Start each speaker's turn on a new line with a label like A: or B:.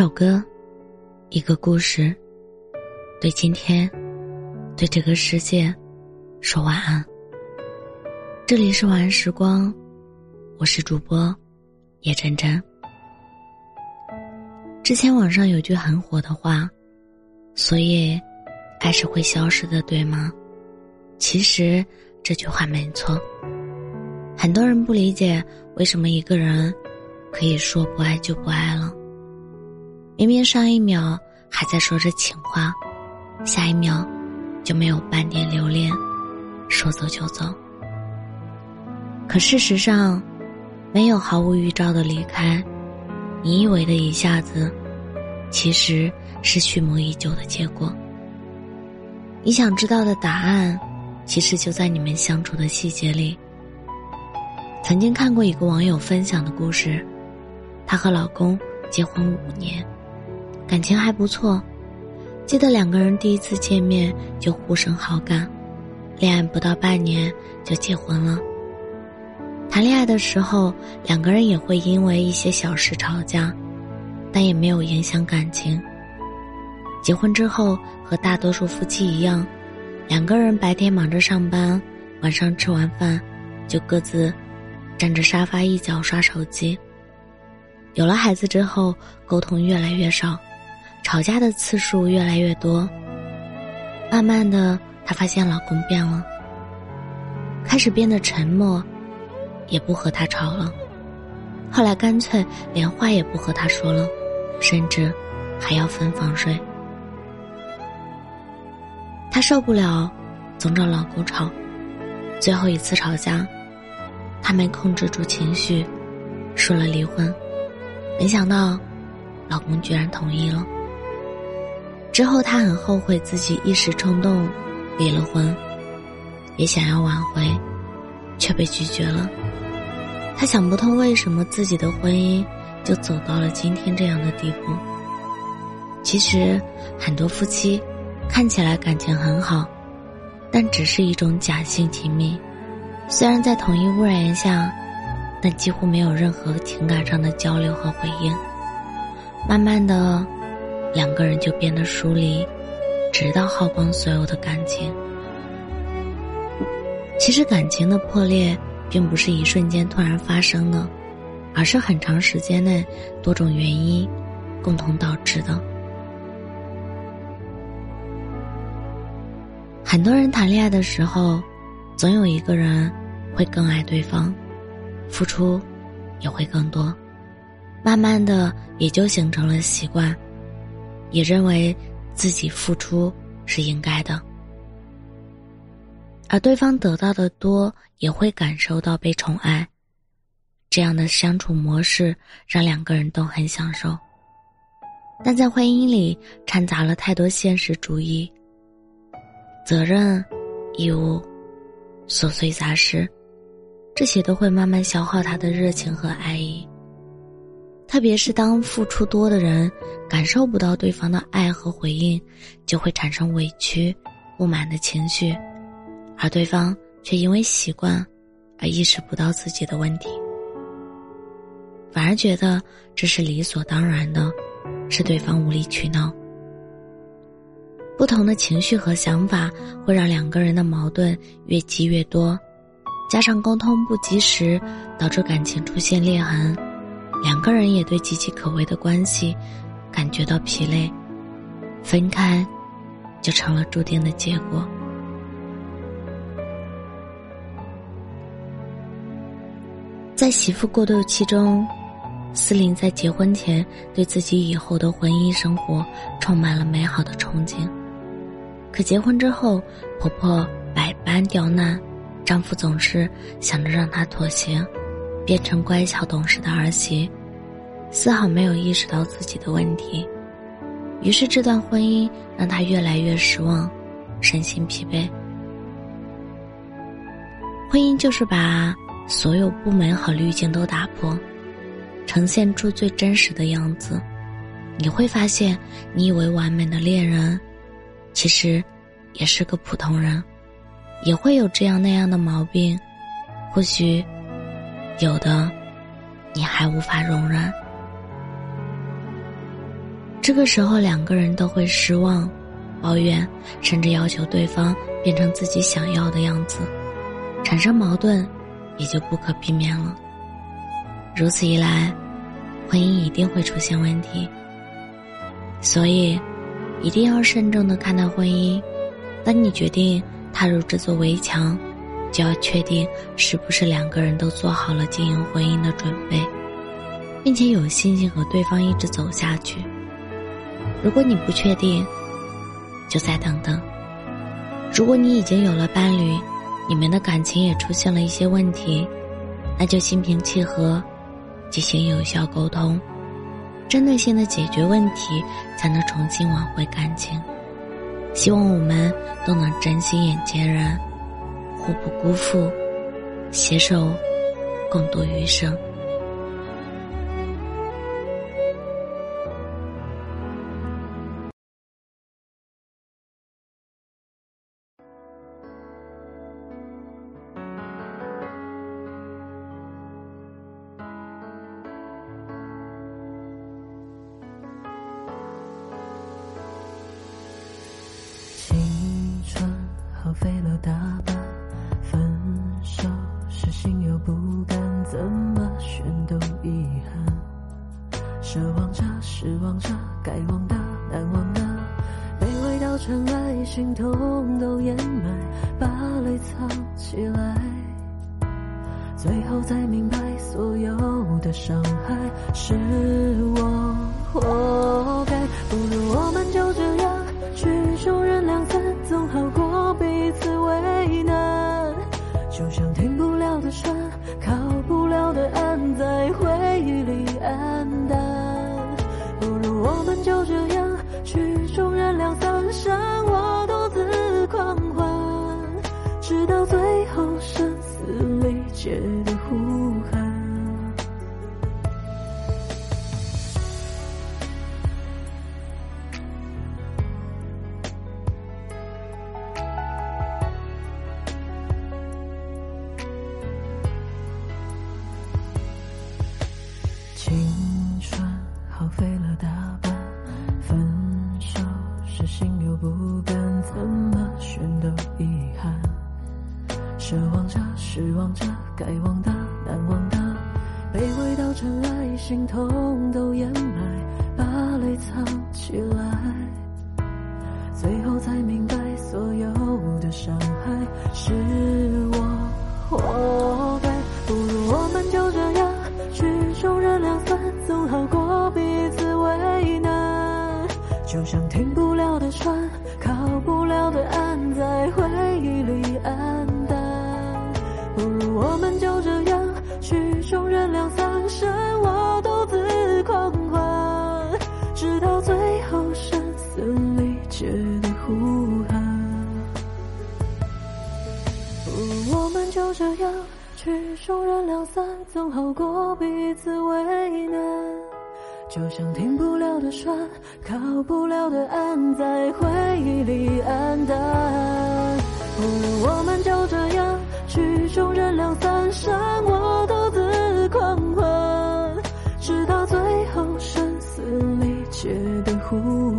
A: 首歌，一个故事，对今天，对这个世界，说晚安。这里是晚安时光，我是主播叶真真。之前网上有句很火的话，所以，爱是会消失的，对吗？其实这句话没错。很多人不理解为什么一个人可以说不爱就不爱了。明明上一秒还在说着情话，下一秒就没有半点留恋，说走就走。可事实上，没有毫无预兆的离开，你以为的一下子，其实是蓄谋已久的结果。你想知道的答案，其实就在你们相处的细节里。曾经看过一个网友分享的故事，她和老公结婚五年。感情还不错，记得两个人第一次见面就互生好感，恋爱不到半年就结婚了。谈恋爱的时候，两个人也会因为一些小事吵架，但也没有影响感情。结婚之后，和大多数夫妻一样，两个人白天忙着上班，晚上吃完饭就各自占着沙发一角刷手机。有了孩子之后，沟通越来越少。吵架的次数越来越多，慢慢的，她发现老公变了，开始变得沉默，也不和她吵了，后来干脆连话也不和她说了，甚至还要分房睡。她受不了，总找老公吵，最后一次吵架，她没控制住情绪，说了离婚，没想到，老公居然同意了。之后，他很后悔自己一时冲动离了婚，也想要挽回，却被拒绝了。他想不通为什么自己的婚姻就走到了今天这样的地步。其实，很多夫妻看起来感情很好，但只是一种假性亲密。虽然在同一屋檐下，但几乎没有任何情感上的交流和回应。慢慢的。两个人就变得疏离，直到耗光所有的感情。其实感情的破裂并不是一瞬间突然发生的，而是很长时间内多种原因共同导致的。很多人谈恋爱的时候，总有一个人会更爱对方，付出也会更多，慢慢的也就形成了习惯。也认为自己付出是应该的，而对方得到的多，也会感受到被宠爱。这样的相处模式让两个人都很享受，但在婚姻里掺杂了太多现实主义、责任、义务、琐碎杂事，这些都会慢慢消耗他的热情和爱意。特别是当付出多的人感受不到对方的爱和回应，就会产生委屈、不满的情绪，而对方却因为习惯而意识不到自己的问题，反而觉得这是理所当然的，是对方无理取闹。不同的情绪和想法会让两个人的矛盾越积越多，加上沟通不及时，导致感情出现裂痕。两个人也对岌岌可危的关系感觉到疲累，分开就成了注定的结果。在媳妇过渡期中，思琳在结婚前对自己以后的婚姻生活充满了美好的憧憬，可结婚之后，婆婆百般刁难，丈夫总是想着让她妥协。变成乖巧懂事的儿媳，丝毫没有意识到自己的问题，于是这段婚姻让他越来越失望，身心疲惫。婚姻就是把所有不美好滤镜都打破，呈现出最真实的样子。你会发现，你以为完美的恋人，其实也是个普通人，也会有这样那样的毛病，或许。有的，你还无法容忍。这个时候，两个人都会失望、抱怨，甚至要求对方变成自己想要的样子，产生矛盾，也就不可避免了。如此一来，婚姻一定会出现问题。所以，一定要慎重的看待婚姻。当你决定踏入这座围墙，就要确定是不是两个人都做好了经营婚姻的准备，并且有信心和对方一直走下去。如果你不确定，就再等等。如果你已经有了伴侣，你们的感情也出现了一些问题，那就心平气和，进行有效沟通，针对性的解决问题，才能重新挽回感情。希望我们都能珍惜眼前人，互不辜负，携手共度余生。
B: 青春耗费了大半，是心有不甘，怎么选都遗憾。奢望着，失望着，该忘的，难忘的，卑微到尘埃，心痛都掩埋，把泪藏起来，最后才明白，所有的伤害是我活该，直到最后声嘶力竭的呼卑微到尘埃，心痛都掩埋，把泪藏起来，最后才明白，所有的伤害是我活该。不如我们就这样。曲终人两散，总好过彼此为难。就像停不就这样，曲终人两散，总好过彼此为难。就像停不了的船，靠不了的岸，在回忆里黯淡。不如我们就这样，曲终人两散，剩我独自狂欢，直到最后声嘶力竭的呼唤。